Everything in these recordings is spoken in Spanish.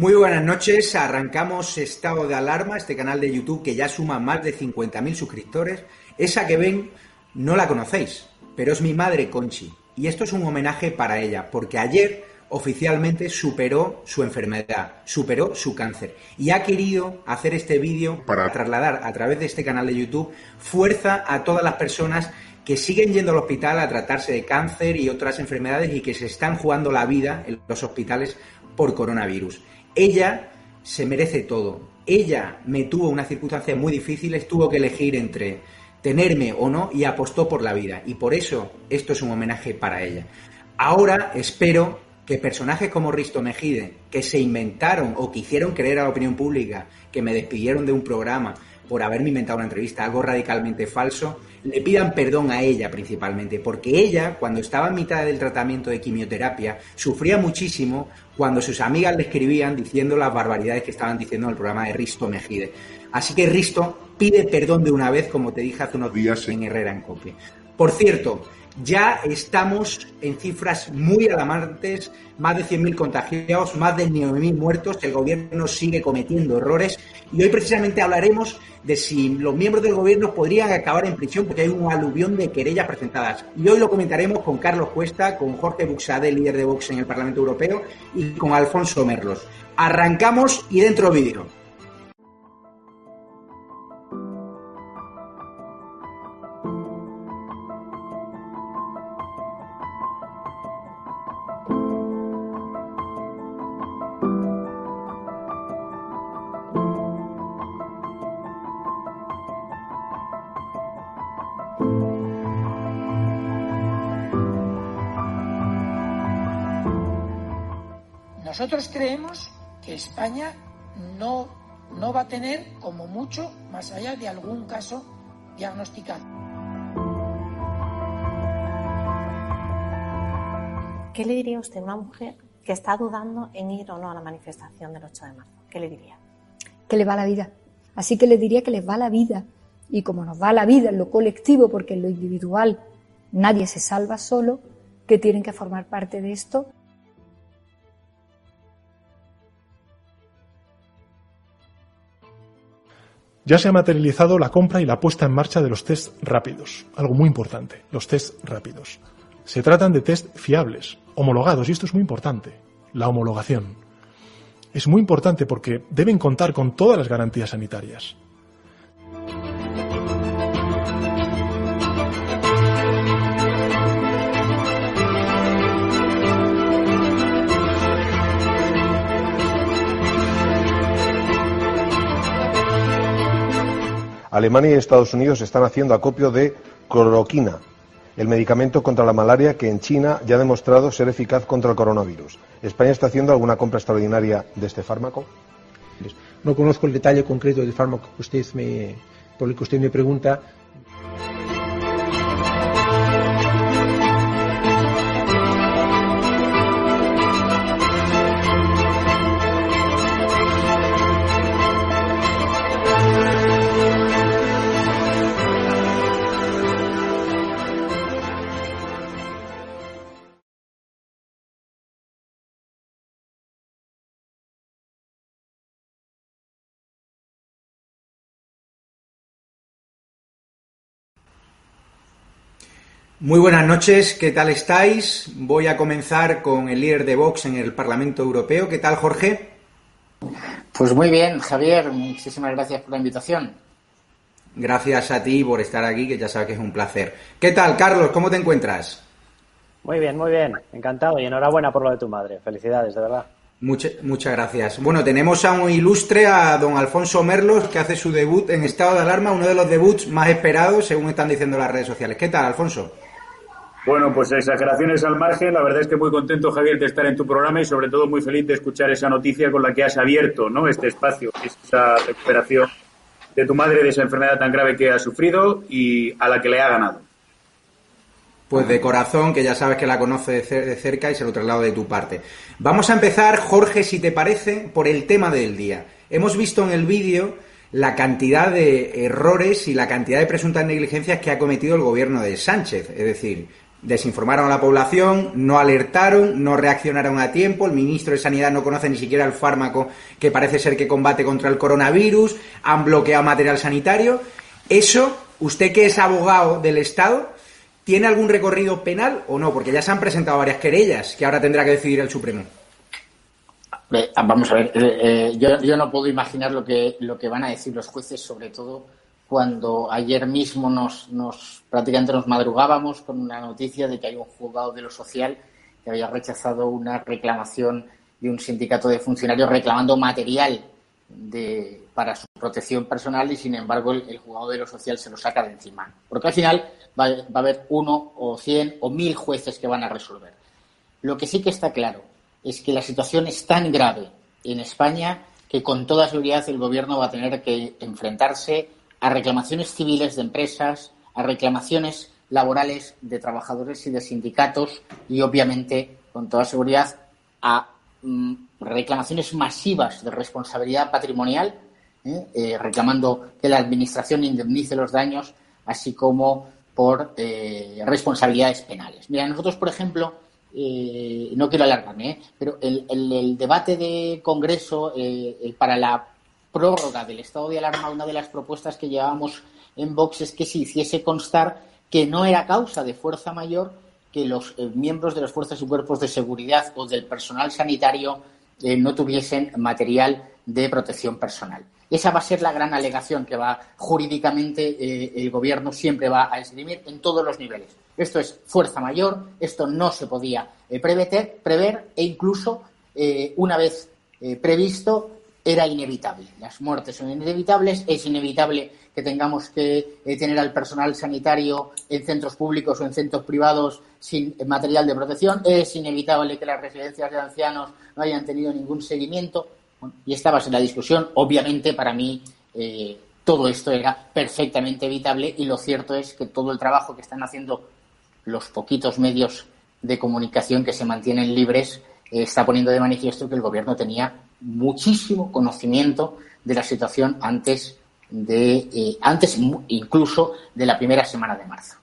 Muy buenas noches, arrancamos Estado de Alarma, este canal de YouTube que ya suma más de 50.000 suscriptores. Esa que ven no la conocéis, pero es mi madre Conchi. Y esto es un homenaje para ella, porque ayer oficialmente superó su enfermedad, superó su cáncer y ha querido hacer este vídeo para trasladar a través de este canal de YouTube fuerza a todas las personas que siguen yendo al hospital a tratarse de cáncer y otras enfermedades y que se están jugando la vida en los hospitales por coronavirus. Ella se merece todo. Ella me tuvo unas circunstancias muy difíciles, tuvo que elegir entre tenerme o no y apostó por la vida. Y por eso esto es un homenaje para ella. Ahora espero que personajes como Risto Mejide, que se inventaron o que hicieron creer a la opinión pública que me despidieron de un programa por haberme inventado una entrevista, algo radicalmente falso, le pidan perdón a ella principalmente, porque ella, cuando estaba en mitad del tratamiento de quimioterapia, sufría muchísimo cuando sus amigas le escribían diciendo las barbaridades que estaban diciendo en el programa de Risto Mejide. Así que Risto pide perdón de una vez, como te dije hace unos días en Herrera en Copia. Por cierto, ya estamos en cifras muy alarmantes, más de 100.000 contagiados, más de 9.000 muertos, el gobierno sigue cometiendo errores y hoy precisamente hablaremos de si los miembros del gobierno podrían acabar en prisión porque hay un aluvión de querellas presentadas. Y hoy lo comentaremos con Carlos Cuesta, con Jorge Buxade, líder de Vox en el Parlamento Europeo, y con Alfonso Merlos. Arrancamos y dentro vídeo. Nosotros creemos que España no, no va a tener como mucho más allá de algún caso diagnosticado. ¿Qué le diría usted a una mujer que está dudando en ir o no a la manifestación del 8 de marzo? ¿Qué le diría? Que le va la vida. Así que le diría que les va la vida. Y como nos va la vida en lo colectivo, porque en lo individual nadie se salva solo, que tienen que formar parte de esto Ya se ha materializado la compra y la puesta en marcha de los test rápidos, algo muy importante, los test rápidos. Se tratan de test fiables, homologados, y esto es muy importante, la homologación. Es muy importante porque deben contar con todas las garantías sanitarias. Alemania y Estados Unidos están haciendo acopio de cloroquina, el medicamento contra la malaria que en China ya ha demostrado ser eficaz contra el coronavirus. ¿España está haciendo alguna compra extraordinaria de este fármaco? No conozco el detalle concreto del fármaco que usted me, por el que usted me pregunta. Muy buenas noches, ¿qué tal estáis? Voy a comenzar con el líder de Vox en el Parlamento Europeo. ¿Qué tal, Jorge? Pues muy bien, Javier, muchísimas gracias por la invitación. Gracias a ti por estar aquí, que ya sabes que es un placer. ¿Qué tal, Carlos? ¿Cómo te encuentras? Muy bien, muy bien, encantado y enhorabuena por lo de tu madre. Felicidades, de verdad. muchas gracias. Bueno, tenemos a un ilustre, a don Alfonso Merlos, que hace su debut en estado de alarma, uno de los debuts más esperados, según están diciendo las redes sociales. ¿Qué tal, Alfonso? Bueno, pues exageraciones al margen. La verdad es que muy contento, Javier, de estar en tu programa y sobre todo muy feliz de escuchar esa noticia con la que has abierto ¿no? este espacio, esa recuperación de tu madre de esa enfermedad tan grave que ha sufrido y a la que le ha ganado. Pues de corazón, que ya sabes que la conoce de cerca y se lo traslado de tu parte. Vamos a empezar, Jorge, si te parece, por el tema del día. Hemos visto en el vídeo la cantidad de errores y la cantidad de presuntas negligencias que ha cometido el gobierno de Sánchez. Es decir, desinformaron a la población, no alertaron, no reaccionaron a tiempo, el ministro de Sanidad no conoce ni siquiera el fármaco que parece ser que combate contra el coronavirus, han bloqueado material sanitario. Eso, usted que es abogado del Estado, ¿tiene algún recorrido penal o no? Porque ya se han presentado varias querellas que ahora tendrá que decidir el Supremo. Vamos a ver, eh, eh, yo, yo, no puedo imaginar lo que, lo que van a decir los jueces, sobre todo cuando ayer mismo nos, nos prácticamente nos madrugábamos con una noticia de que hay un juzgado de lo social que había rechazado una reclamación de un sindicato de funcionarios reclamando material de, para su protección personal y sin embargo el, juzgado de lo social se lo saca de encima. Porque al final va, va, a haber uno o cien o mil jueces que van a resolver. Lo que sí que está claro es que la situación es tan grave en España que con toda seguridad el gobierno va a tener que enfrentarse a reclamaciones civiles de empresas, a reclamaciones laborales de trabajadores y de sindicatos y, obviamente, con toda seguridad, a mm, reclamaciones masivas de responsabilidad patrimonial, ¿eh? Eh, reclamando que la Administración indemnice los daños, así como por eh, responsabilidades penales. Mira, nosotros, por ejemplo, no quiero alargarme, pero el, el, debate de Congreso para la prórroga del estado de alarma, una de las propuestas que llevábamos en Vox es que se hiciese constar que no era causa de fuerza mayor que los eh, miembros de las fuerzas y cuerpos de seguridad o del personal sanitario eh, no tuviesen material de protección personal. Esa va a ser la gran alegación que va jurídicamente eh, el gobierno siempre va a esgrimir en todos los niveles. Esto es fuerza mayor, esto no se podía prever, prever e incluso una vez previsto era inevitable. Las muertes son inevitables, es inevitable que tengamos que eh, tener al personal sanitario en centros públicos o en centros privados sin material de protección, es inevitable que las residencias de ancianos no hayan tenido ningún seguimiento. y esta va a ser la discusión. Obviamente, para mí, eh, todo esto era perfectamente evitable y lo cierto es que todo el trabajo que están haciendo los poquitos medios de comunicación que se mantienen libres eh, está poniendo de manifiesto que el gobierno tenía muchísimo conocimiento de la situación antes de eh, antes incluso de la primera semana de marzo.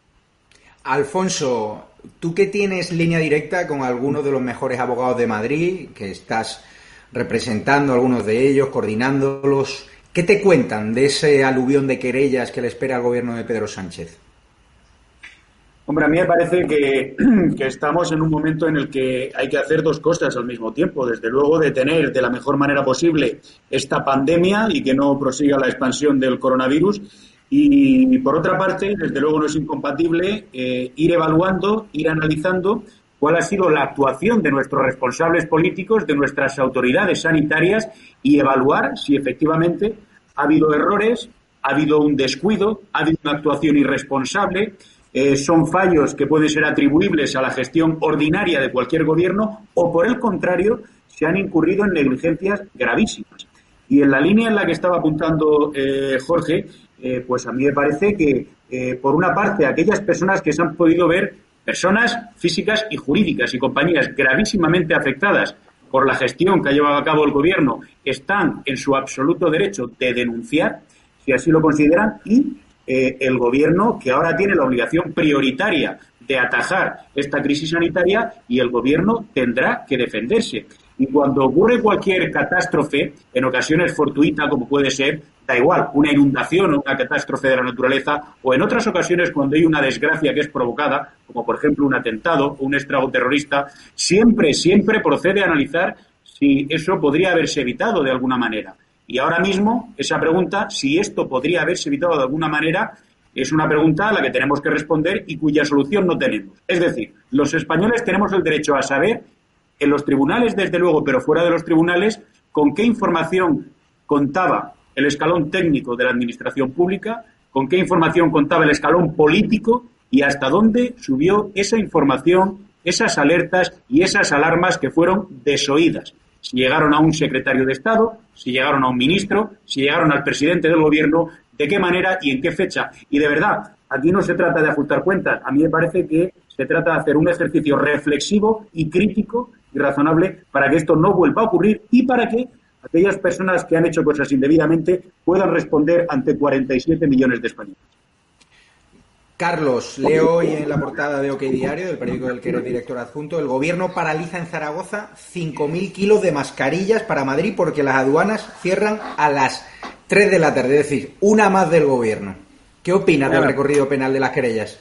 Alfonso, tú que tienes línea directa con algunos de los mejores abogados de Madrid, que estás representando a algunos de ellos, coordinándolos, ¿qué te cuentan de ese aluvión de querellas que le espera al gobierno de Pedro Sánchez? Hombre, a mí me parece que, estamos en un momento en el que hay que hacer dos cosas al mismo tiempo. Desde luego, detener de la mejor manera posible esta pandemia y que no prosiga la expansión del coronavirus. Y, por otra parte, desde luego no es incompatible eh, ir evaluando, ir analizando cuál ha sido la actuación de nuestros responsables políticos, de nuestras autoridades sanitarias y evaluar si efectivamente ha habido errores, ha habido un descuido, ha habido una actuación irresponsable eh, son fallos que pueden ser atribuibles a la gestión ordinaria de cualquier gobierno o, por el contrario, se han incurrido en negligencias gravísimas. Y en la línea en la que estaba apuntando eh, Jorge, eh, pues a mí me parece que, por una parte, aquellas personas que se han podido ver, personas físicas y jurídicas y compañías gravísimamente afectadas por la gestión que ha llevado a cabo el gobierno, están en su absoluto derecho de denunciar, si así lo consideran, y eh, el gobierno que ahora tiene la obligación prioritaria de atajar esta crisis sanitaria y el gobierno tendrá que defenderse. Y cuando ocurre cualquier catástrofe, en ocasiones fortuita, como puede ser, da igual, una inundación o una catástrofe de la naturaleza, o en otras ocasiones cuando hay una desgracia que es provocada, como por ejemplo un atentado o un estrago terrorista, siempre, siempre procede a analizar si eso podría haberse evitado de alguna manera. Y ahora mismo, esa pregunta, si esto podría haberse evitado de alguna manera, es una pregunta a la que tenemos que responder y cuya solución no tenemos. Es decir, los españoles tenemos el derecho a saber en los tribunales, desde luego, pero fuera de los tribunales, con qué información contaba el escalón técnico de la administración pública, con qué información contaba el escalón político y hasta dónde subió esa información, esas alertas y esas alarmas que fueron desoídas. Si llegaron a un secretario de Estado, si llegaron a un ministro, si llegaron al presidente del gobierno, de qué manera y en qué fecha. Y de verdad, aquí no se trata de ajustar cuentas. A mí me parece que se trata de hacer un ejercicio reflexivo y crítico y razonable para que esto no vuelva a ocurrir y para que aquellas personas que han hecho cosas indebidamente puedan responder ante 47 millones de españoles. Carlos, leo hoy en la portada de OK Diario, del periódico del que eres director adjunto, el gobierno paraliza en Zaragoza 5.000 kilos de mascarillas para Madrid porque las aduanas cierran a las 3 de la tarde, es decir, una más del gobierno. ¿Qué opinas del recorrido penal de las querellas?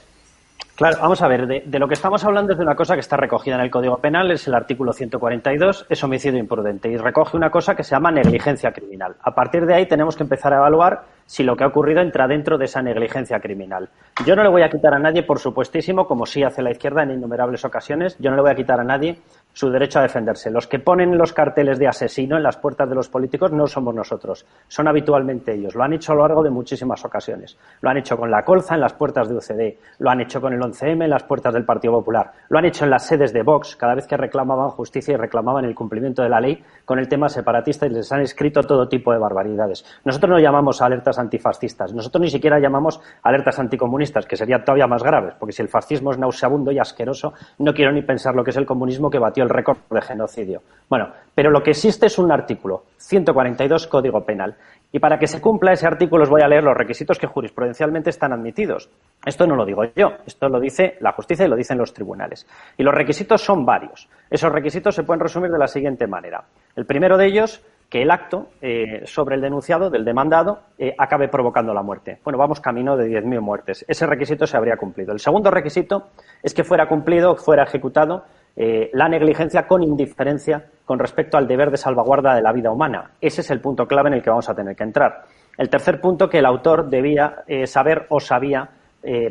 Claro, vamos a ver, de, lo que estamos hablando es de una cosa que está recogida en el Código Penal, es el artículo 142, es homicidio imprudente, y recoge una cosa que se llama negligencia criminal. A partir de ahí tenemos que empezar a evaluar si lo que ha ocurrido entra dentro de esa negligencia criminal. Yo no le voy a quitar a nadie, por supuestísimo, como sí hace la izquierda en innumerables ocasiones, yo no le voy a quitar a nadie su derecho a defenderse. Los que ponen los carteles de asesino en las puertas de los políticos no somos nosotros, son habitualmente ellos. Lo han hecho a lo largo de muchísimas ocasiones. Lo han hecho con la colza en las puertas de UCD, lo han hecho con el 11M en las puertas del Partido Popular, lo han hecho en las sedes de Vox cada vez que reclamaban justicia y reclamaban el cumplimiento de la ley con el tema separatista y les han escrito todo tipo de barbaridades. Nosotros no llamamos alertas antifascistas, nosotros ni siquiera llamamos alertas anticomunistas, que serían todavía más graves, porque si el fascismo es nauseabundo y asqueroso, no quiero ni pensar lo que es el comunismo que batió el récord de genocidio. Bueno, pero lo que existe es un artículo, 142 Código Penal. Y para que se cumpla ese artículo os voy a leer los requisitos que jurisprudencialmente están admitidos. Esto no lo digo yo, esto lo dice la justicia y lo dicen los tribunales. Y los requisitos son varios. Esos requisitos se pueden resumir de la siguiente manera. El primero de ellos que el acto eh, sobre el denunciado, del demandado, eh, acabe provocando la muerte. Bueno, vamos camino de 10.000 muertes. Ese requisito se habría cumplido. El segundo requisito es que fuera cumplido, fuera ejecutado eh, la negligencia con indiferencia con respecto al deber de salvaguarda de la vida humana. Ese es el punto clave en el que vamos a tener que entrar. El tercer punto, que el autor debía saber o sabía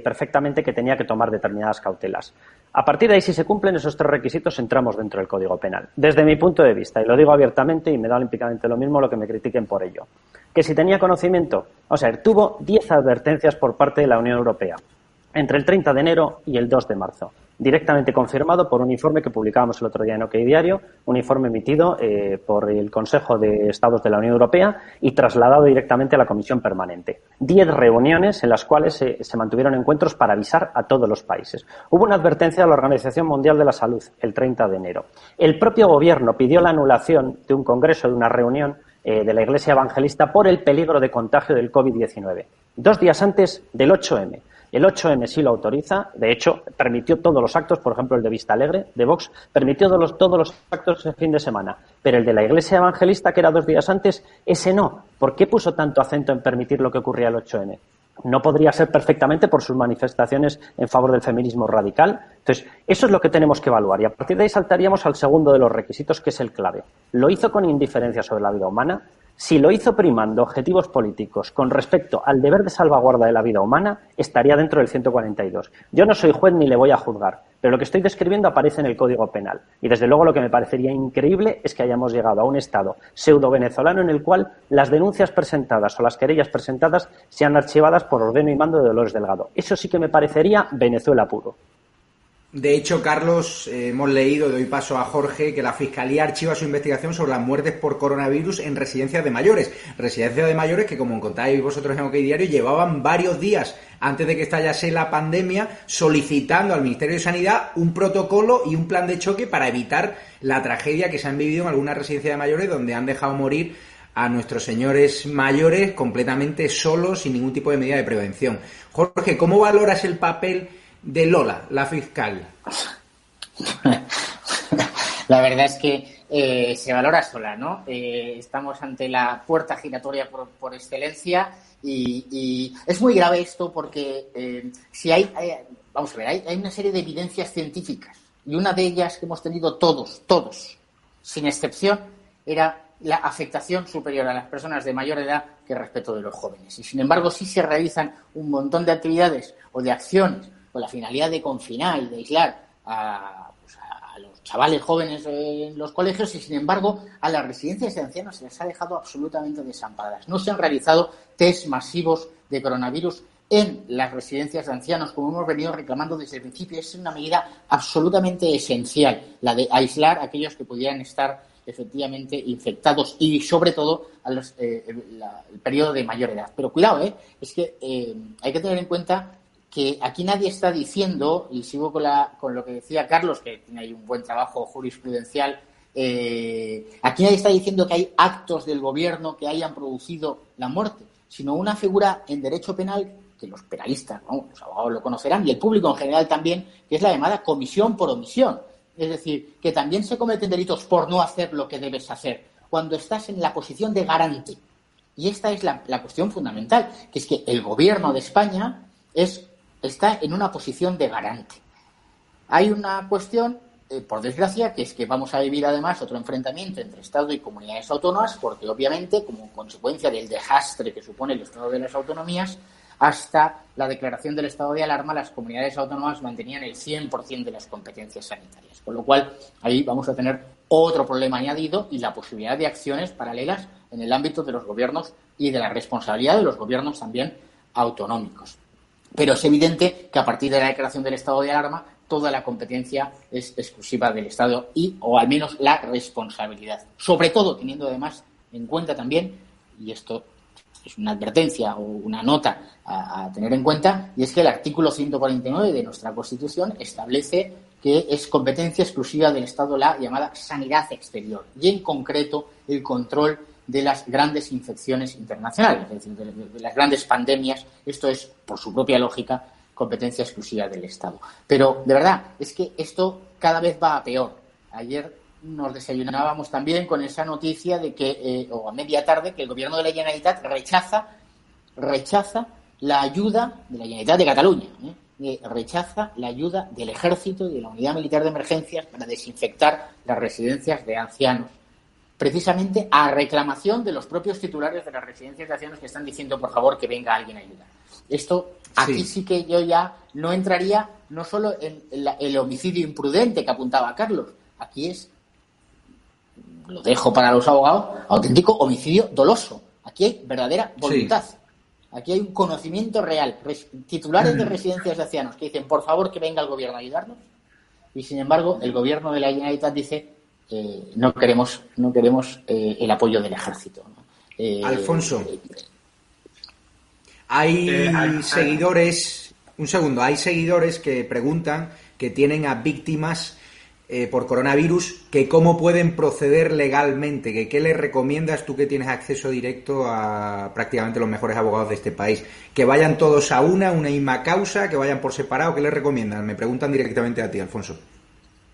perfectamente que tenía que tomar determinadas cautelas. A partir de ahí, si se cumplen esos tres requisitos, entramos dentro del Código Penal. Desde mi punto de vista, y lo digo abiertamente y me da olímpicamente lo mismo lo que me critiquen por ello, que si tenía conocimiento, o sea, tuvo diez advertencias por parte de la Unión Europea entre el 30 de enero y el 2 de marzo directamente confirmado por un informe que publicábamos el otro día en OK Diario, un informe emitido eh, por el Consejo de Estados de la Unión Europea y trasladado directamente a la Comisión Permanente. Diez reuniones en las cuales se, mantuvieron encuentros para avisar a todos los países. Hubo una advertencia de la Organización Mundial de la Salud el 30 de enero. El propio Gobierno pidió la anulación de un congreso, de una reunión eh, de la Iglesia Evangelista por el peligro de contagio del COVID-19. Dos días antes del 8M. El 8M sí lo autoriza, de hecho, permitió todos los actos, por ejemplo, el de Vista Alegre, de Vox, permitió todos los, todos los actos el fin de semana. Pero el de la Iglesia Evangelista, que era dos días antes, ese no. ¿Por qué puso tanto acento en permitir lo que ocurría el 8M? no podría ser perfectamente por sus manifestaciones en favor del feminismo radical. Entonces, eso es lo que tenemos que evaluar. Y a partir de ahí saltaríamos al segundo de los requisitos, que es el clave. ¿Lo hizo con indiferencia sobre la vida humana? Si lo hizo primando objetivos políticos con respecto al deber de salvaguarda de la vida humana, estaría dentro del 142. Yo no soy juez ni le voy a juzgar, pero lo que estoy describiendo aparece en el Código Penal. Y desde luego lo que me parecería increíble es que hayamos llegado a un Estado pseudo-venezolano en el cual las denuncias presentadas o las querellas presentadas sean archivadas por ordeno y mando de Dolores Delgado. Eso sí que me parecería Venezuela puro. De hecho, Carlos, eh, hemos leído, doy paso a Jorge, que la Fiscalía archiva su investigación sobre las muertes por coronavirus en residencias de mayores. Residencias de mayores que, como contáis vosotros en OK Diario, llevaban varios días antes de que estallase la pandemia solicitando al Ministerio de Sanidad un protocolo y un plan de choque para evitar la tragedia que se han vivido en algunas residencias de mayores donde han dejado morir a nuestros señores mayores completamente solos, sin ningún tipo de medida de prevención. Jorge, ¿cómo valoras el papel de Lola, la fiscal? La verdad es que eh, se valora sola, ¿no? Eh, estamos ante la puerta giratoria por, excelencia y, es muy grave esto porque eh, si hay, vamos a ver, hay, hay, una serie de evidencias científicas y una de ellas que hemos tenido todos, todos, sin excepción, era la afectación superior a las personas de mayor edad que respecto de los jóvenes. Y sin embargo, sí se realizan un montón de actividades o de acciones con la finalidad de confinar y de aislar a, pues, los chavales jóvenes en los colegios y, sin embargo, a las residencias de ancianos se les ha dejado absolutamente desamparadas. No se han realizado test masivos de coronavirus en las residencias de ancianos, como hemos venido reclamando desde el principio. Es una medida absolutamente esencial, la de aislar a aquellos que pudieran estar efectivamente infectados y, sobre todo, a los, eh, el, periodo de mayor edad. Pero cuidado, ¿eh? es que eh, hay que tener en cuenta que aquí nadie está diciendo, y sigo con, la, con lo que decía Carlos, que tiene ahí un buen trabajo jurisprudencial, eh, aquí nadie está diciendo que hay actos del gobierno que hayan producido la muerte, sino una figura en derecho penal que los penalistas, los abogados lo conocerán, y el público en general también, que es la llamada comisión por omisión. Es decir, que también se cometen delitos por no hacer lo que debes hacer, cuando estás en la posición de garante. Y esta es la cuestión fundamental, que es que el gobierno de España es está en una posición de garante. Hay una cuestión, eh, por desgracia, que es que vamos a vivir además otro enfrentamiento entre Estado y comunidades autónomas, porque obviamente, como consecuencia del desastre que supone el Estado de las autonomías, hasta la declaración del estado de alarma, las comunidades autónomas mantenían el 100% de las competencias sanitarias. Con lo cual, ahí vamos a tener otro problema añadido y la posibilidad de acciones paralelas en el ámbito de los gobiernos y de la responsabilidad de los gobiernos también autonómicos. Pero es evidente que a partir de la declaración del estado de alarma, toda la competencia es exclusiva del Estado y, o al menos, la responsabilidad. Sobre todo teniendo además en cuenta también, y esto es una advertencia o una nota a, tener en cuenta, y es que el artículo 149 de nuestra Constitución establece que es competencia exclusiva del Estado la llamada sanidad exterior y, en concreto, el control de las grandes infecciones internacionales, es decir, de, las grandes pandemias. Esto es, por su propia lógica, competencia exclusiva del Estado. Pero, de verdad, es que esto cada vez va a peor. Ayer nos desayunábamos también con esa noticia de que, eh, o a media tarde, que el gobierno de la Generalitat rechaza, rechaza la ayuda de la Generalitat de Cataluña, ¿eh? rechaza la ayuda del ejército y de la unidad militar de emergencias para desinfectar las residencias de ancianos precisamente a reclamación de los propios titulares de las residencias de ancianos que están diciendo, por favor, que venga alguien a ayudar. Esto, aquí sí, que yo ya no entraría no solo en el homicidio imprudente que apuntaba Carlos, aquí es, lo dejo para los abogados, auténtico homicidio doloso. Aquí hay verdadera voluntad. Aquí hay un conocimiento real. Titulares de residencias de ancianos que dicen, por favor, que venga el gobierno a ayudarnos. Y sin embargo, el gobierno de la Generalitat dice, eh, no queremos, no queremos eh, el apoyo del ejército. Eh, Alfonso, hay seguidores, un segundo, hay seguidores que preguntan que tienen a víctimas por coronavirus, que cómo pueden proceder legalmente, que qué les recomiendas tú que tienes acceso directo a prácticamente los mejores abogados de este país, que vayan todos a una, una misma causa, que vayan por separado, ¿qué les recomiendan? Me preguntan directamente a ti, Alfonso.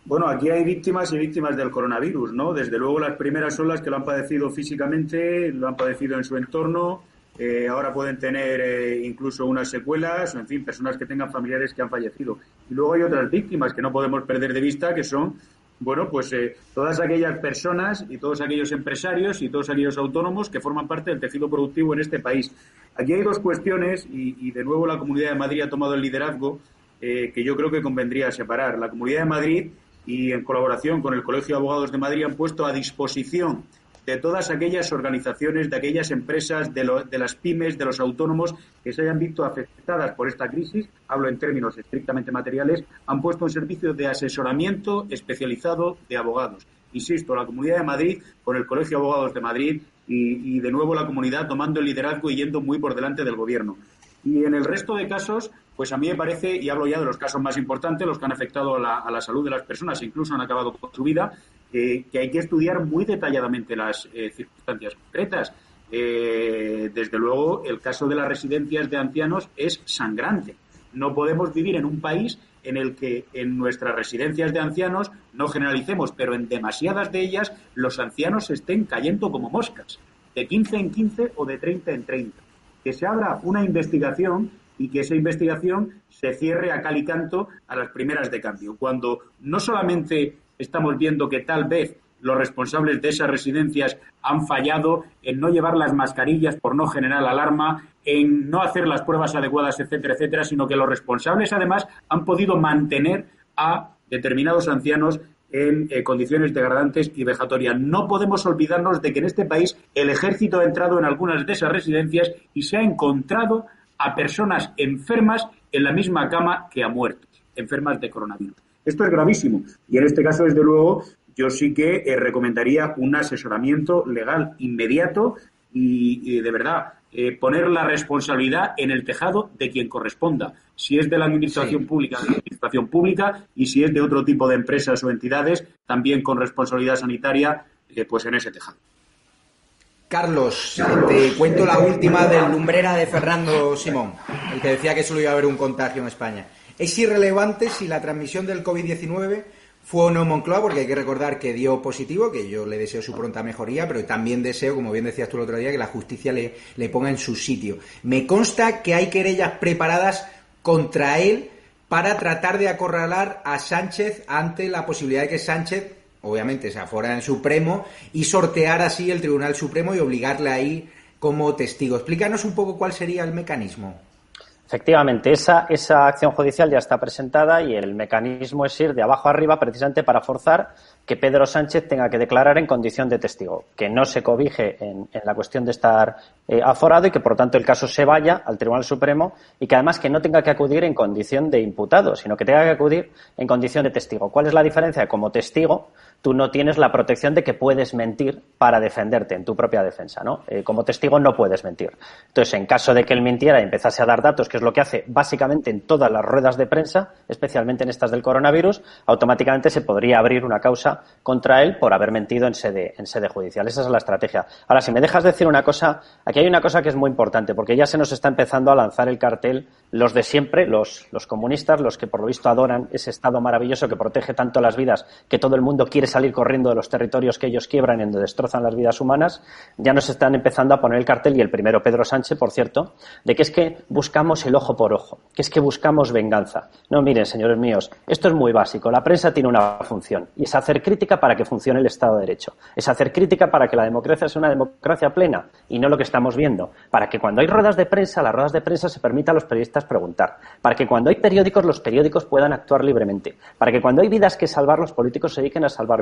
Bueno, aquí hay víctimas y víctimas del coronavirus, ¿no? Desde luego las primeras son las que lo han padecido físicamente, lo han padecido en su entorno, eh, ahora pueden tener eh, incluso unas secuelas, en fin, personas que tengan familiares que han fallecido. Y luego hay otras víctimas que no podemos perder de vista, que son, bueno, pues eh, todas aquellas personas y todos aquellos empresarios y todos aquellos autónomos que forman parte del tejido productivo en este país. Aquí hay dos cuestiones y, y de nuevo la Comunidad de Madrid ha tomado el liderazgo que yo creo que convendría separar. La Comunidad de Madrid y en colaboración con el Colegio de Abogados de Madrid han puesto a disposición de todas aquellas organizaciones, de aquellas empresas, de, de, las pymes, de los autónomos que se hayan visto afectadas por esta crisis, hablo en términos estrictamente materiales, han puesto un servicio de asesoramiento especializado de abogados. Insisto, la Comunidad de Madrid con el Colegio de Abogados de Madrid y, y de nuevo la comunidad tomando el liderazgo y yendo muy por delante del Gobierno. Y en el resto de casos, pues a mí me parece, y hablo ya de los casos más importantes, los que han afectado a la, salud de las personas e incluso han acabado con su vida, que hay que estudiar muy detalladamente las eh, circunstancias concretas. Eh, desde luego, el caso de las residencias de ancianos es sangrante. No podemos vivir en un país en el que en nuestras residencias de ancianos, no generalicemos, pero en demasiadas de ellas, los ancianos estén cayendo como moscas, de 15 en 15 o de 30 en 30. Que se abra una investigación y que esa investigación se cierre a cal y canto a las primeras de cambio. Cuando no solamente estamos viendo que tal vez los responsables de esas residencias han fallado en no llevar las mascarillas por no generar alarma, en no hacer las pruebas adecuadas, etcétera, etcétera, sino que los responsables además han podido mantener a determinados ancianos en eh, condiciones degradantes y vejatorias. No podemos olvidarnos de que en este país el ejército ha entrado en algunas de esas residencias y se ha encontrado a personas enfermas en la misma cama que a muertos, enfermas de coronavirus. Esto es gravísimo y en este caso, desde luego, yo sí que eh, recomendaría un asesoramiento legal inmediato y, de verdad eh, poner la responsabilidad en el tejado de quien corresponda. Si es de la administración pública, de la administración pública y si es de otro tipo de empresas o entidades, también con responsabilidad sanitaria, eh, pues en ese tejado. Carlos, te cuento la última del lumbrera de Fernando Simón, el que decía que solo iba a haber un contagio en España. Es irrelevante si la transmisión del COVID-19 fue o no Moncloa, porque hay que recordar que dio positivo, que yo le deseo su pronta mejoría, pero también deseo, como bien decías tú el otro día, que la justicia le, le ponga en su sitio. Me consta que hay querellas preparadas contra él para tratar de acorralar a Sánchez ante la posibilidad de que Sánchez, obviamente, sea fuera en Supremo y sortear así el Tribunal Supremo y obligarle ahí como testigo. Explícanos un poco cuál sería el mecanismo. Efectivamente, esa, esa acción judicial ya está presentada y el mecanismo es ir de abajo arriba precisamente para forzar que Pedro Sánchez tenga que declarar en condición de testigo, que no se cobije en, la cuestión de estar eh, aforado y que por tanto el caso se vaya al Tribunal Supremo y que además que no tenga que acudir en condición de imputado, sino que tenga que acudir en condición de testigo. ¿Cuál es la diferencia? Como testigo, tú no tienes la protección de que puedes mentir para defenderte en tu propia defensa, ¿no? Eh, como testigo no puedes mentir. Entonces, en caso de que él mintiera y empezase a dar datos, que es lo que hace básicamente en todas las ruedas de prensa, especialmente en estas del coronavirus, automáticamente se podría abrir una causa contra él por haber mentido en sede, judicial. Esa es la estrategia. Ahora, si me dejas decir una cosa, aquí hay una cosa que es muy importante, porque ya se nos está empezando a lanzar el cartel los de siempre, los, los comunistas, los que por lo visto adoran ese Estado maravilloso que protege tanto las vidas que todo el mundo quiere salir corriendo de los territorios que ellos quiebran y donde destrozan las vidas humanas, ya nos están empezando a poner el cartel, y el primero Pedro Sánchez, por cierto, de que es que buscamos el ojo por ojo, que es que buscamos venganza. No, miren, señores míos, esto es muy básico. La prensa tiene una función y es hacer crítica para que funcione el Estado de Derecho. Es hacer crítica para que la democracia sea una democracia plena y no lo que estamos viendo. Para que cuando hay ruedas de prensa, las ruedas de prensa se permita a los periodistas preguntar. Para que cuando hay periódicos, los periódicos puedan actuar libremente. Para que cuando hay vidas que salvar, los políticos se dediquen a salvar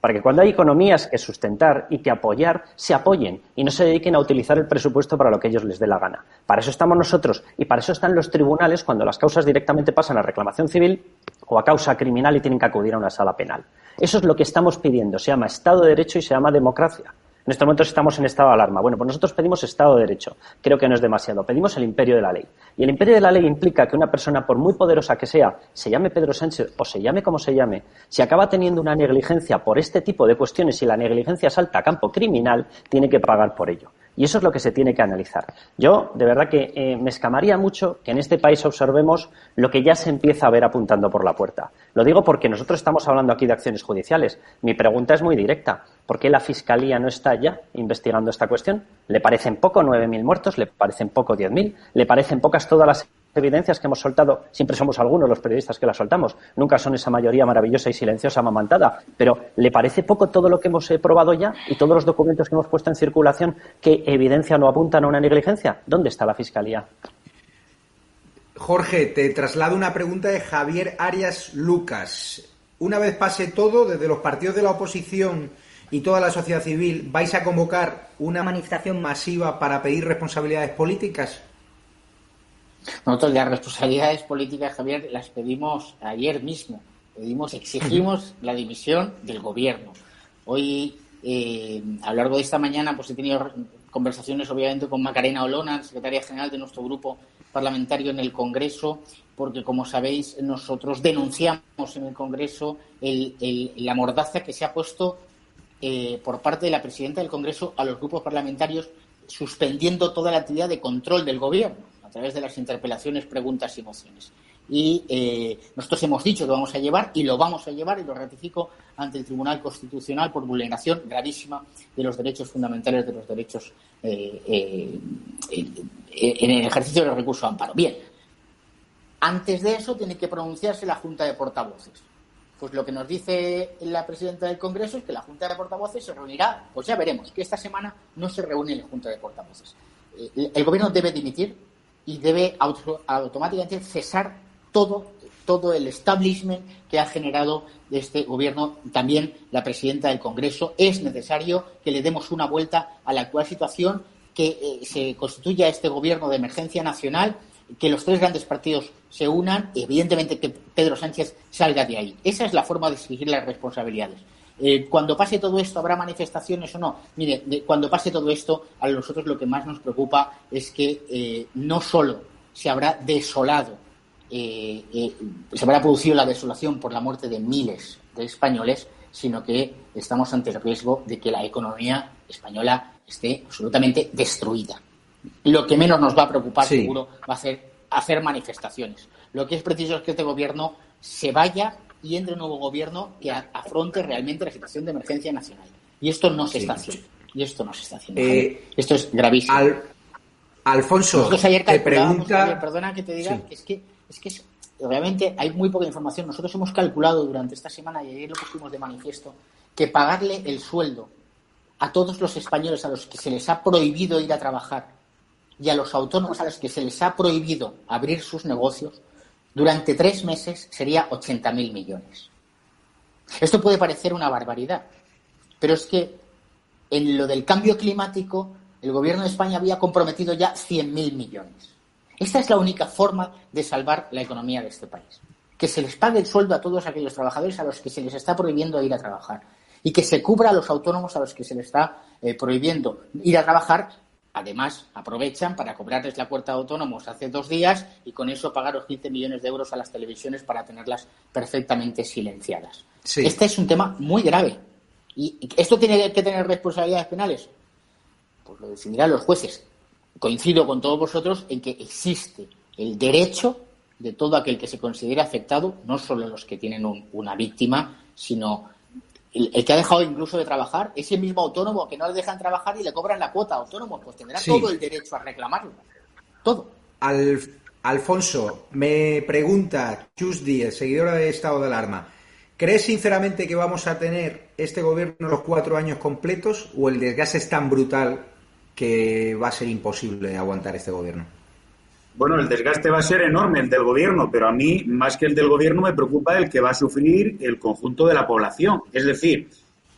para que cuando hay economías que sustentar y que apoyar, se apoyen y no se dediquen a utilizar el presupuesto para lo que ellos les dé la gana. Para eso estamos nosotros y para eso están los tribunales cuando las causas directamente pasan a reclamación civil o a causa criminal y tienen que acudir a una sala penal. Eso es lo que estamos pidiendo. Se llama Estado de Derecho y se llama democracia. En estos momentos estamos en estado de alarma. Bueno, pues nosotros pedimos Estado de Derecho. Creo que no es demasiado. Pedimos el imperio de la ley. Y el imperio de la ley implica que una persona, por muy poderosa que sea, se llame Pedro Sánchez o se llame como se llame, si acaba teniendo una negligencia por este tipo de cuestiones y la negligencia salta a campo criminal, tiene que pagar por ello. Y eso es lo que se tiene que analizar. Yo, de verdad que eh, me escamaría mucho que en este país observemos lo que ya se empieza a ver apuntando por la puerta. Lo digo porque nosotros estamos hablando aquí de acciones judiciales. Mi pregunta es muy directa. ¿Por qué la Fiscalía no está ya investigando esta cuestión? ¿Le parecen poco 9.000 muertos? ¿Le parecen poco 10.000? ¿Le parecen pocas todas las evidencias que hemos soltado, siempre somos algunos los periodistas que las soltamos, nunca son esa mayoría maravillosa y silenciosa amamantada, pero ¿le parece poco todo lo que hemos eh, probado ya y todos los documentos que hemos puesto en circulación que evidencian o apuntan a una negligencia? ¿Dónde está la Fiscalía? Jorge, te traslado una pregunta de Javier Arias Lucas. Una vez pase todo, desde los partidos de la oposición y toda la sociedad civil, ¿vais a convocar una manifestación masiva para pedir responsabilidades políticas? Nosotros las responsabilidades políticas, Javier, las pedimos ayer mismo. Pedimos, exigimos la dimisión del gobierno. Hoy, eh, a lo largo de esta mañana, pues he tenido conversaciones, obviamente, con Macarena Olona, secretaria general de nuestro grupo parlamentario en el Congreso, porque, como sabéis, nosotros denunciamos en el Congreso la mordaza que se ha puesto eh, por parte de la presidenta del Congreso a los grupos parlamentarios, suspendiendo toda la actividad de control del Gobierno a través de las interpelaciones, preguntas y mociones. Y eh, nosotros hemos dicho que vamos a llevar y lo vamos a llevar y lo ratifico ante el Tribunal Constitucional por vulneración gravísima de los derechos fundamentales, de los derechos eh, eh, en el ejercicio del recurso de amparo. Bien, antes de eso tiene que pronunciarse la Junta de Portavoces. Pues lo que nos dice la presidenta del Congreso es que la Junta de Portavoces se reunirá, pues ya veremos, que esta semana no se reúne la Junta de Portavoces. El Gobierno debe dimitir y debe automáticamente cesar todo, todo el establishment que ha generado este gobierno, también la presidenta del Congreso. Es necesario que le demos una vuelta a la actual situación, que eh, se constituya este gobierno de emergencia nacional, que los tres grandes partidos se unan y, evidentemente, que Pedro Sánchez salga de ahí. Esa es la forma de exigir las responsabilidades. Eh, cuando pase todo esto, ¿habrá manifestaciones o no? Mire, cuando pase todo esto, a nosotros lo que más nos preocupa es que eh, no solo se habrá desolado, eh, se habrá producido la desolación por la muerte de miles de españoles, sino que estamos ante el riesgo de que la economía española esté absolutamente destruida. Lo que menos nos va a preocupar, seguro, va a ser hacer manifestaciones. Lo que es preciso es que este gobierno se vaya y entre un nuevo gobierno que afronte realmente la situación de emergencia nacional. Y esto no se está haciendo. Y esto no se está haciendo. Eh, esto es gravísimo. Alfonso, te pregunta... perdona que te diga, es que, es que obviamente hay muy poca información. Nosotros hemos calculado durante esta semana, y ayer lo pusimos de manifiesto, que pagarle el sueldo a todos los españoles a los que se les ha prohibido ir a trabajar y a los autónomos a los que se les ha prohibido abrir sus negocios durante tres meses sería 80.000 millones. Esto puede parecer una barbaridad, pero es que en lo del cambio climático el gobierno de España había comprometido ya 100.000 millones. Esta es la única forma de salvar la economía de este país. Que se les pague el sueldo a todos aquellos trabajadores a los que se les está prohibiendo ir a trabajar y que se cubra a los autónomos a los que se les está eh, prohibiendo ir a trabajar Además, aprovechan para cobrarles la cuota de autónomos hace dos días y con eso pagar los 15 millones de euros a las televisiones para tenerlas perfectamente silenciadas. Este es un tema muy grave. ¿Y esto tiene que tener responsabilidades penales? Pues lo decidirán los jueces. Coincido con todos vosotros en que existe el derecho de todo aquel que se considere afectado, no solo los que tienen una víctima, sino el, que ha dejado incluso de trabajar, ese mismo autónomo que no le dejan trabajar y le cobran la cuota autónomo, pues tendrá todo el derecho a reclamarlo. Todo. Alfonso, me pregunta Chus Díez, seguidora de Estado de Alarma, ¿crees sinceramente que vamos a tener este gobierno los cuatro años completos o el desgaste es tan brutal que va a ser imposible aguantar este gobierno? Bueno, el desgaste va a ser enorme el del gobierno, pero a mí, más que el del gobierno, me preocupa el que va a sufrir el conjunto de la población. Es decir,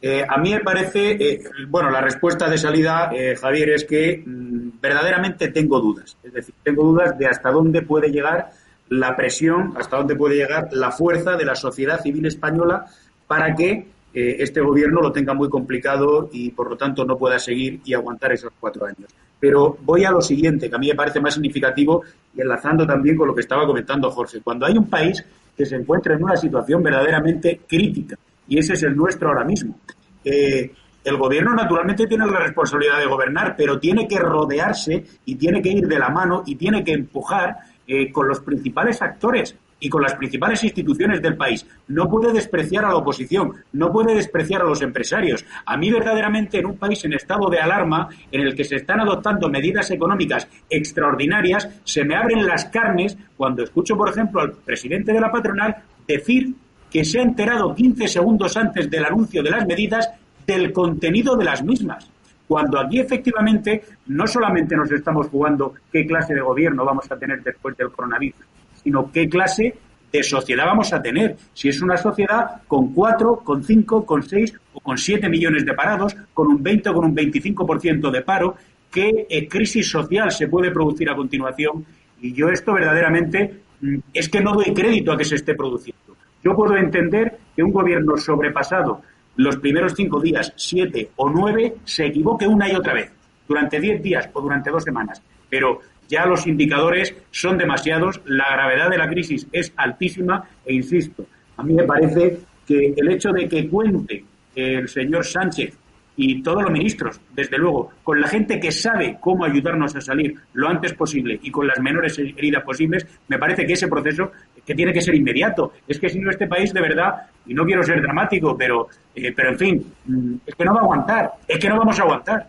eh, a mí me parece, eh, bueno, la respuesta de salida, eh, Javier, es que mm, verdaderamente tengo dudas. Es decir, tengo dudas de hasta dónde puede llegar la presión, hasta dónde puede llegar la fuerza de la sociedad civil española para que este gobierno lo tenga muy complicado y, por lo tanto, no pueda seguir y aguantar esos cuatro años. Pero voy a lo siguiente, que a mí me parece más significativo y enlazando también con lo que estaba comentando Jorge. Cuando hay un país que se encuentra en una situación verdaderamente crítica, y ese es el nuestro ahora mismo, eh, el gobierno naturalmente tiene la responsabilidad de gobernar, pero tiene que rodearse y tiene que ir de la mano y tiene que empujar eh, con los principales actores y con las principales instituciones del país. No puede despreciar a la oposición, no puede despreciar a los empresarios. A mí verdaderamente en un país en estado de alarma, en el que se están adoptando medidas económicas extraordinarias, se me abren las carnes cuando escucho, por ejemplo, al presidente de la patronal decir que se ha enterado 15 segundos antes del anuncio de las medidas del contenido de las mismas cuando aquí efectivamente no solamente nos estamos jugando qué clase de gobierno vamos a tener después del coronavirus, sino qué clase de sociedad vamos a tener. Si es una sociedad con cuatro, con cinco, con seis o con siete millones de parados, con un 20 o con un 25% de paro, qué eh, crisis social se puede producir a continuación. Y yo esto verdaderamente mm, es que no doy crédito a que se esté produciendo. Yo puedo entender que un gobierno sobrepasado los primeros cinco días, siete o nueve, se equivoque una y otra vez, durante diez días o durante dos semanas. Pero ya los indicadores son demasiados, la gravedad de la crisis es altísima e insisto, a mí me parece que el hecho de que cuente el señor Sánchez y todos los ministros, desde luego, con la gente que sabe cómo ayudarnos a salir lo antes posible y con las menores heridas posibles, me parece que ese proceso que tiene que ser inmediato. Es que si no este país de verdad, y no quiero ser dramático, pero, eh, pero en fin, mm, es que no va a aguantar, es que no vamos a aguantar.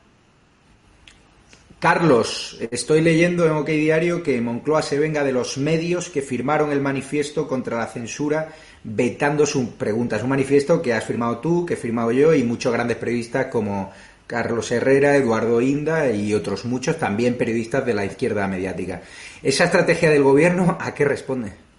Carlos, estoy leyendo en OK Diario que Moncloa se venga de los medios que firmaron el manifiesto contra la censura vetando sus preguntas. Un manifiesto que has firmado tú, que he firmado yo y muchos grandes periodistas como Carlos Herrera, Eduardo Inda y otros muchos, también periodistas de la izquierda mediática. ¿Esa estrategia del gobierno a qué responde?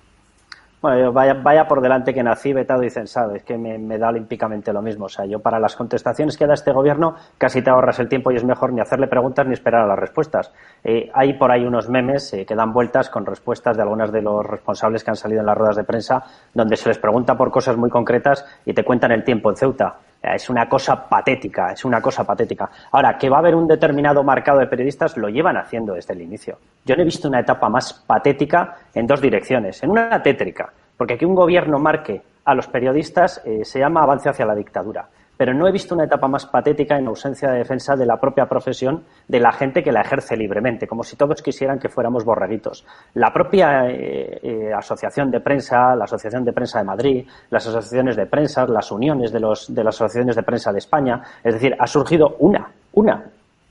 Bueno, vaya, vaya por delante que nací vetado y censado. Es que me, da olímpicamente lo mismo. O sea, yo para las contestaciones que da este gobierno casi te ahorras el tiempo y es mejor ni hacerle preguntas ni esperar a las respuestas. Eh, hay por ahí unos memes eh, que dan vueltas con respuestas de algunos de los responsables que han salido en las ruedas de prensa donde se les pregunta por cosas muy concretas y te cuentan el tiempo en Ceuta. Es una cosa patética, es una cosa patética. Ahora, que va a haber un determinado marcado de periodistas, lo llevan haciendo desde el inicio. Yo no he visto una etapa más patética en dos direcciones. En una tétrica, porque que un gobierno marque a los periodistas eh, se llama avance hacia la dictadura pero no he visto una etapa más patética en ausencia de defensa de la propia profesión de la gente que la ejerce libremente, como si todos quisieran que fuéramos borreguitos. La propia eh, eh, Asociación de Prensa, la Asociación de Prensa de Madrid, las asociaciones de prensa, las uniones de, de las asociaciones de prensa de España, es decir, ha surgido una, una,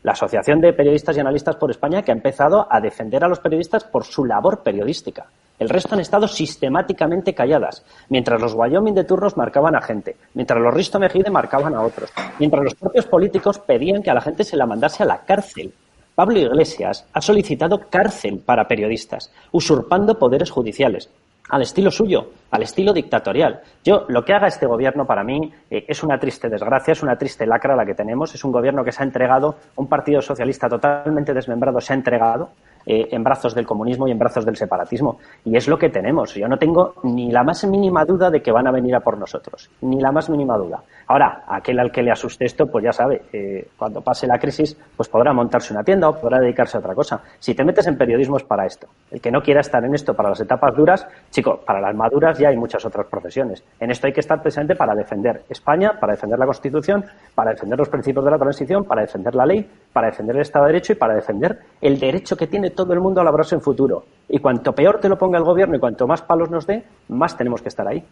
la Asociación de Periodistas y Analistas por España, que ha empezado a defender a los periodistas por su labor periodística. El resto han estado sistemáticamente calladas, mientras los Wyoming de turnos marcaban a gente, mientras los Risto Mejide marcaban a otros, mientras los propios políticos pedían que a la gente se la mandase a la cárcel. Pablo Iglesias ha solicitado cárcel para periodistas, usurpando poderes judiciales, al estilo suyo, al estilo dictatorial. Yo, lo que haga este gobierno para mí eh, es una triste desgracia, es una triste lacra la que tenemos. Es un gobierno que se ha entregado, un partido socialista totalmente desmembrado se ha entregado eh, en brazos del comunismo y en brazos del separatismo. Y es lo que tenemos. Yo no tengo ni la más mínima duda de que van a venir a por nosotros. Ni la más mínima duda. Ahora, aquel al que le asuste esto, pues ya sabe, eh, cuando pase la crisis, pues podrá montarse una tienda o podrá dedicarse a otra cosa. Si te metes en periodismo es para esto. El que no quiera estar en esto para las etapas duras, chico, para las maduras ya hay muchas otras profesiones. En esto hay que estar presente para defender España, para defender la Constitución, para defender los principios de la transición, para defender la ley, para defender el Estado de Derecho y para defender el derecho que tiene todo el mundo labrarse en futuro. Y cuanto peor te lo ponga el gobierno y cuanto más palos nos dé, más tenemos que estar ahí.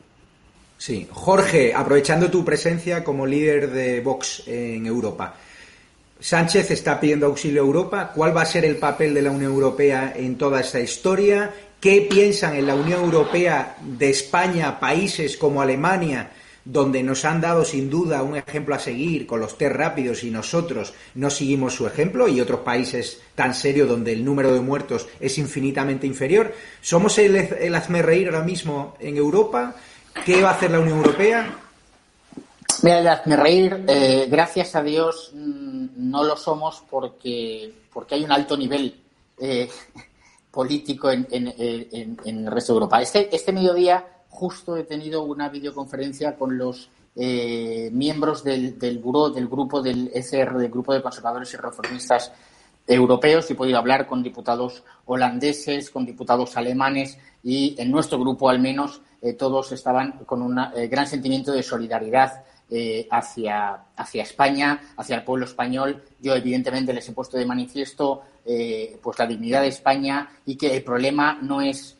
Sí. Jorge, aprovechando tu presencia como líder de Vox en Europa, Sánchez está pidiendo auxilio a Europa. ¿Cuál va a ser el papel de la Unión Europea en toda esta historia? ¿Qué piensan en la Unión Europea de España, países como Alemania, donde nos han dado sin duda un ejemplo a seguir con los test rápidos y nosotros no seguimos su ejemplo y otros países tan serios donde el número de muertos es infinitamente inferior. ¿Somos el, el hazme reír ahora mismo en Europa? ¿Qué va a hacer la Unión Europea? Mira, el hazme reír, eh, gracias a Dios mm, no lo somos porque, porque hay un alto nivel eh, político en, en, en, en, el resto de Europa. Este, este mediodía justo he tenido una videoconferencia con los eh, miembros del, del buró, del grupo del ECR, del grupo de conservadores y reformistas europeos y he podido hablar con diputados holandeses, con diputados alemanes y en nuestro grupo al menos eh, todos estaban con un eh, gran sentimiento de solidaridad hacia, hacia España, hacia el pueblo español. Yo evidentemente les he puesto de manifiesto pues la dignidad de España y que el problema no es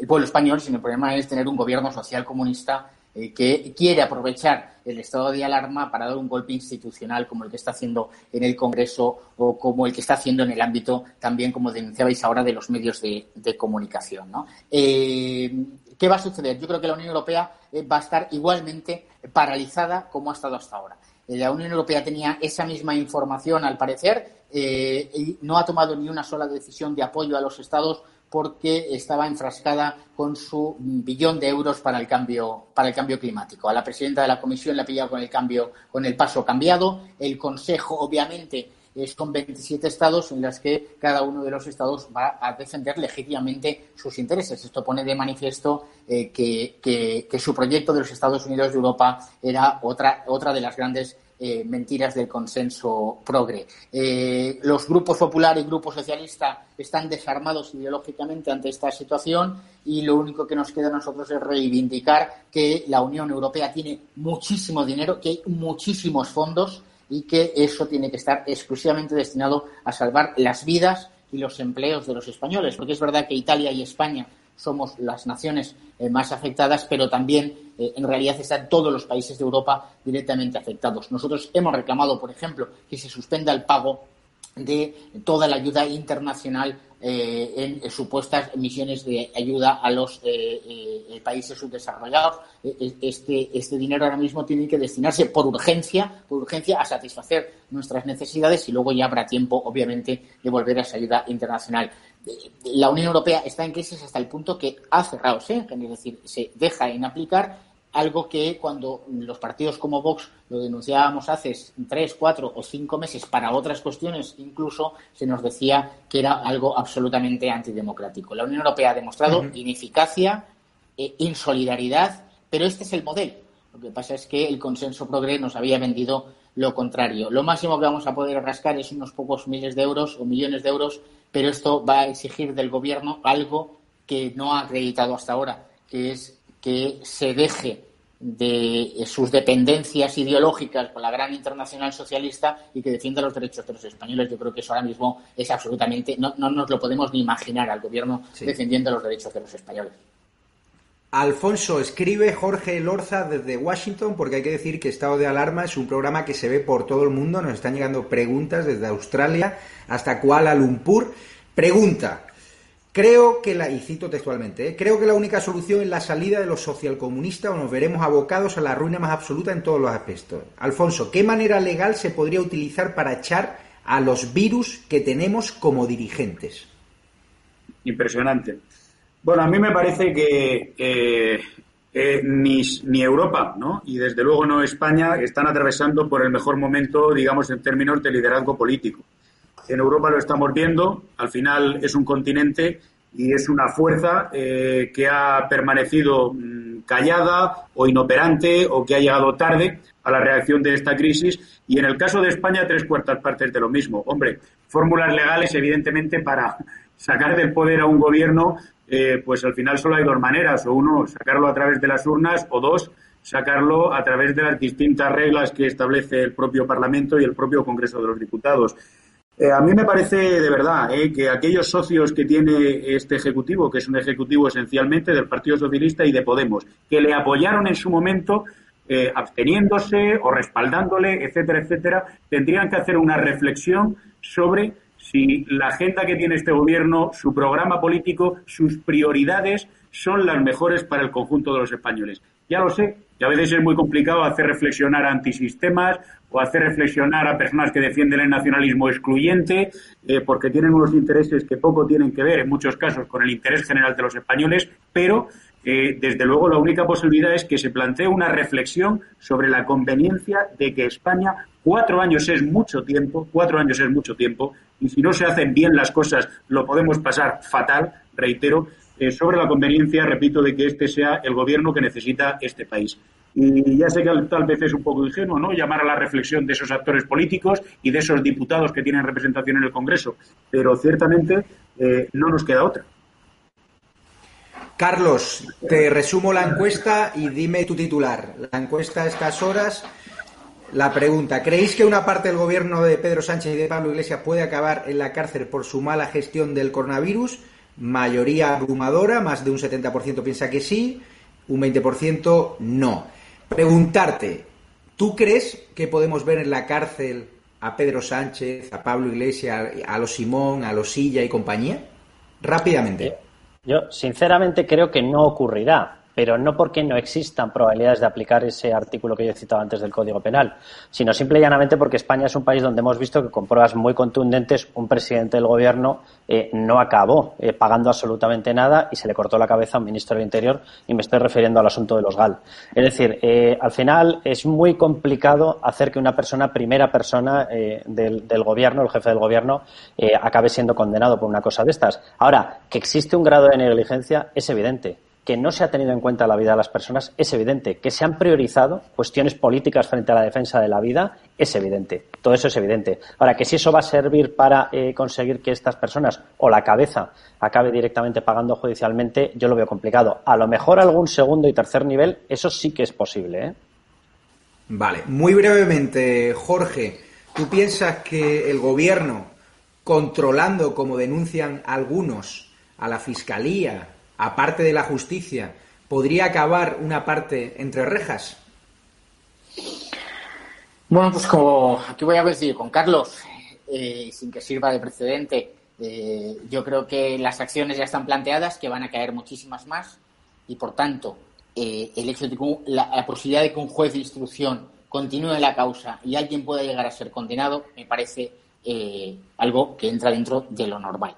el pueblo español, sino el problema es tener un gobierno social comunista eh, que quiere aprovechar el estado de alarma para dar un golpe institucional como el que está haciendo en el Congreso o como el que está haciendo en el ámbito también, como denunciabais ahora, de los medios de, comunicación. Eh, ¿Qué va a suceder? Yo creo que la Unión Europea eh, va a estar igualmente paralizada como ha estado hasta ahora. La Unión Europea tenía esa misma información, al parecer, y no ha tomado ni una sola decisión de apoyo a los Estados porque estaba enfrascada con su billón de euros para el cambio para el cambio climático. A la presidenta de la Comisión le ha pillado con el cambio con el paso cambiado. El Consejo, obviamente, es con 27 estados en los que cada uno de los estados va a defender legítimamente sus intereses. Esto pone de manifiesto eh, que, que, que, su proyecto de los Estados Unidos de Europa era otra, otra de las grandes eh, mentiras del consenso progre. Eh, los grupos popular y grupo socialista están desarmados ideológicamente ante esta situación y lo único que nos queda a nosotros es reivindicar que la Unión Europea tiene muchísimo dinero, que hay muchísimos fondos y que eso tiene que estar exclusivamente destinado a salvar las vidas y los empleos de los españoles, porque es verdad que Italia y España somos las naciones eh, más afectadas, pero también eh, en realidad están todos los países de Europa directamente afectados. Nosotros hemos reclamado, por ejemplo, que se suspenda el pago de toda la ayuda internacional eh, en supuestas misiones de ayuda a los países subdesarrollados. Este, este dinero ahora mismo tiene que destinarse por urgencia, por urgencia a satisfacer nuestras necesidades y luego ya habrá tiempo, obviamente, de volver a esa ayuda internacional. La Unión Europea está en crisis hasta el punto que ha cerrado Schengen, es decir, se deja en aplicar algo que cuando los partidos como Vox lo denunciábamos hace tres, cuatro o cinco meses para otras cuestiones, incluso se nos decía que era algo absolutamente antidemocrático. La Unión Europea ha demostrado ineficacia, eh, insolidaridad, pero este es el modelo. Lo que pasa es que el consenso progre nos había vendido lo contrario. Lo máximo que vamos a poder rascar es unos pocos miles de euros o millones de euros, pero esto va a exigir del gobierno algo que no ha acreditado hasta ahora, que es que se deje de sus dependencias ideológicas con la gran internacional socialista y que defienda los derechos de los españoles. Yo creo que eso ahora mismo es absolutamente, no, no nos lo podemos ni imaginar al gobierno defendiendo los derechos de los españoles. Alfonso, escribe Jorge Lorza desde Washington, porque hay que decir que Estado de Alarma es un programa que se ve por todo el mundo. Nos están llegando preguntas desde Australia hasta Kuala Lumpur. Pregunta, Creo que la, y cito textualmente, ¿eh? creo que la única solución es la salida de los socialcomunistas o nos veremos abocados a la ruina más absoluta en todos los aspectos. Alfonso, ¿qué manera legal se podría utilizar para echar a los virus que tenemos como dirigentes? Impresionante. Bueno, a mí me parece que ni, ni, Europa, ¿no? Y desde luego no España están atravesando por el mejor momento, digamos, en términos de liderazgo político. En Europa lo estamos viendo, al final es un continente y es una fuerza eh, que ha permanecido mm, callada o inoperante o que ha llegado tarde a la reacción de esta crisis. Y en el caso de España, tres cuartas partes de lo mismo. Hombre, fórmulas legales, evidentemente, para sacar del poder a un gobierno, eh, pues al final solo hay dos maneras. O uno, sacarlo a través de las urnas, o dos, sacarlo a través de las distintas reglas que establece el propio Parlamento y el propio Congreso de los Diputados. Eh, a mí me parece de verdad eh, que aquellos socios que tiene este Ejecutivo, que es un Ejecutivo esencialmente del Partido Socialista y de Podemos, que le apoyaron en su momento eh, absteniéndose o respaldándole, etcétera, etcétera, tendrían que hacer una reflexión sobre si la agenda que tiene este Gobierno, su programa político, sus prioridades son las mejores para el conjunto de los españoles. Ya lo sé, y a veces es muy complicado hacer reflexionar a antisistemas o hacer reflexionar a personas que defienden el nacionalismo excluyente, eh, porque tienen unos intereses que poco tienen que ver, en muchos casos, con el interés general de los españoles, pero eh, desde luego la única posibilidad es que se plantee una reflexión sobre la conveniencia de que España, cuatro años es mucho tiempo, cuatro años es mucho tiempo, y si no se hacen bien las cosas lo podemos pasar fatal, reitero, eh, sobre la conveniencia, repito, de que este sea el gobierno que necesita este país. Y ya sé que tal vez es un poco ingenuo, ¿no? Llamar a la reflexión de esos actores políticos y de esos diputados que tienen representación en el Congreso, pero ciertamente eh, no nos queda otra. Carlos, te resumo la encuesta y dime tu titular. La encuesta a estas horas. La pregunta, ¿creéis que una parte del gobierno de Pedro Sánchez y de Pablo Iglesias puede acabar en la cárcel por su mala gestión del coronavirus? Mayoría abrumadora, más de un 70% piensa que sí, un 20% no. Preguntarte, ¿tú crees que podemos ver en la cárcel a Pedro Sánchez, a Pablo Iglesias, a los Simón, a los Silla y compañía? Rápidamente. Yo, sinceramente, creo que no ocurrirá pero no porque no existan probabilidades de aplicar ese artículo que yo he citado antes del Código Penal, sino simple y llanamente porque España es un país donde hemos visto que con pruebas muy contundentes un presidente del Gobierno eh, no acabó eh, pagando absolutamente nada y se le cortó la cabeza a un ministro del Interior y me estoy refiriendo al asunto de los GAL. Es decir, eh, al final es muy complicado hacer que una persona, primera persona del, del, Gobierno, el jefe del Gobierno, acabe siendo condenado por una cosa de estas. Ahora, que existe un grado de negligencia es evidente que no se ha tenido en cuenta la vida de las personas es evidente. Que se han priorizado cuestiones políticas frente a la defensa de la vida es evidente. Todo eso es evidente. Ahora, que si eso va a servir para eh, conseguir que estas personas o la cabeza acabe directamente pagando judicialmente, yo lo veo complicado. A lo mejor algún segundo y tercer nivel, eso sí que es posible. ¿eh? Vale, muy brevemente, Jorge, ¿tú piensas que el gobierno, controlando, como denuncian algunos, a la Fiscalía, aparte de la justicia, podría acabar una parte entre rejas? Bueno, pues como aquí voy a decir con Carlos, eh, sin que sirva de precedente, eh, yo creo que las acciones ya están planteadas, que van a caer muchísimas más y por tanto eh, el la, posibilidad de que un juez de instrucción continúe la causa y alguien pueda llegar a ser condenado me parece algo que entra dentro de lo normal.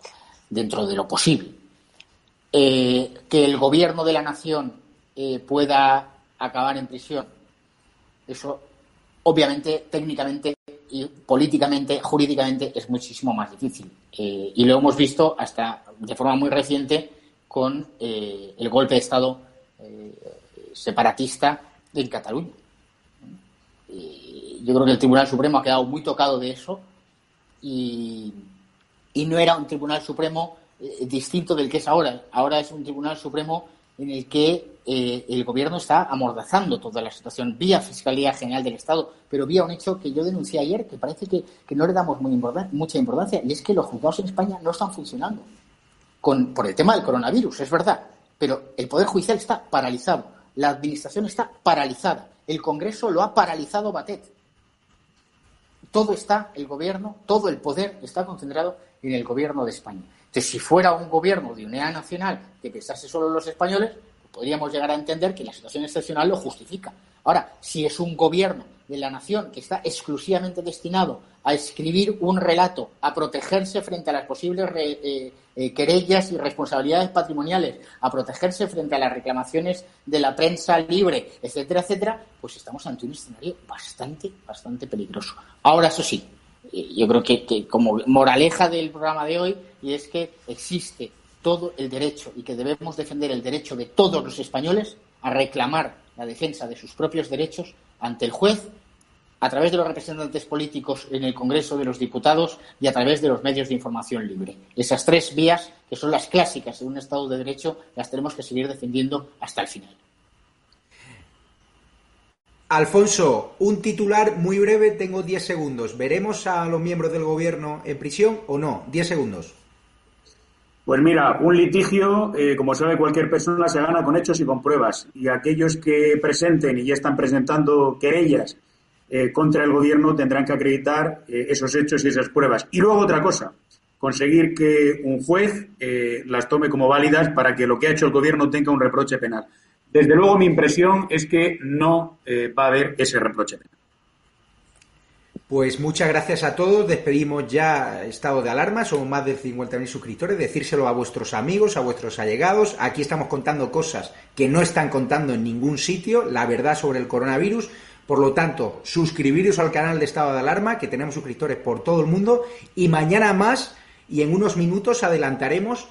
dentro de lo posible. Eh, que el gobierno de la nación eh, pueda acabar en prisión, eso obviamente técnicamente y políticamente, jurídicamente es muchísimo más difícil. Eh, y lo hemos visto hasta de forma muy reciente con el golpe de Estado separatista en Cataluña. yo creo que el Tribunal Supremo ha quedado muy tocado de eso y, y no era un Tribunal Supremo eh, distinto del que es ahora. Ahora es un Tribunal Supremo en el que eh, el Gobierno está amordazando toda la situación vía Fiscalía General del Estado, pero vía un hecho que yo denuncié ayer, que parece que, no le damos muy mucha importancia, y es que los juzgados en España no están funcionando con, por el tema del coronavirus, es verdad, pero el Poder Judicial está paralizado, la Administración está paralizada, el Congreso lo ha paralizado Batet. Todo está, el Gobierno, todo el poder está concentrado en el Gobierno de España. Entonces, si fuera un gobierno de unidad nacional que pensase solo en los españoles, podríamos llegar a entender que la situación excepcional lo justifica. Ahora, si es un gobierno de la nación que está exclusivamente destinado a escribir un relato, a protegerse frente a las posibles eh, eh, querellas y responsabilidades patrimoniales, a protegerse frente a las reclamaciones de la prensa libre, etcétera, etcétera, pues estamos ante un escenario bastante, bastante peligroso. Ahora, eso sí, yo creo que, como moraleja del programa de hoy, y es que existe todo el derecho y que debemos defender el derecho de todos los españoles a reclamar la defensa de sus propios derechos ante el juez, a través de los representantes políticos en el Congreso de los Diputados y a través de los medios de información libre. Esas tres vías, que son las clásicas de un Estado de Derecho, las tenemos que seguir defendiendo hasta el final. Alfonso, un titular muy breve, tengo 10 segundos. ¿Veremos a los miembros del gobierno en prisión o no? 10 segundos. Pues mira, un litigio, eh, como sabe cualquier persona, se gana con hechos y con pruebas. Y aquellos que presenten y ya están presentando querellas eh, contra el gobierno tendrán que acreditar eh, esos hechos y esas pruebas. Y luego otra cosa, conseguir que un juez las tome como válidas para que lo que ha hecho el gobierno tenga un reproche penal. Desde luego, mi impresión es que no eh, va a haber ese reproche. Pues muchas gracias a todos. Despedimos ya estado de alarma. Somos más de 50.000 suscriptores. Decírselo a vuestros amigos, a vuestros allegados. Aquí estamos contando cosas que no están contando en ningún sitio. La verdad sobre el coronavirus. Por lo tanto, suscribiros al canal de estado de alarma, que tenemos suscriptores por todo el mundo. Y mañana más, y en unos minutos adelantaremos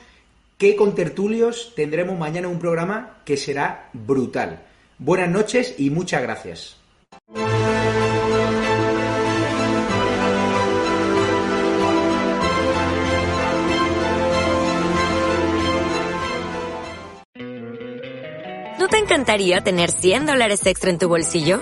qué contertulios tendremos mañana un programa que será brutal. Buenas noches y muchas gracias. ¿No te encantaría tener 100 dólares extra en tu bolsillo?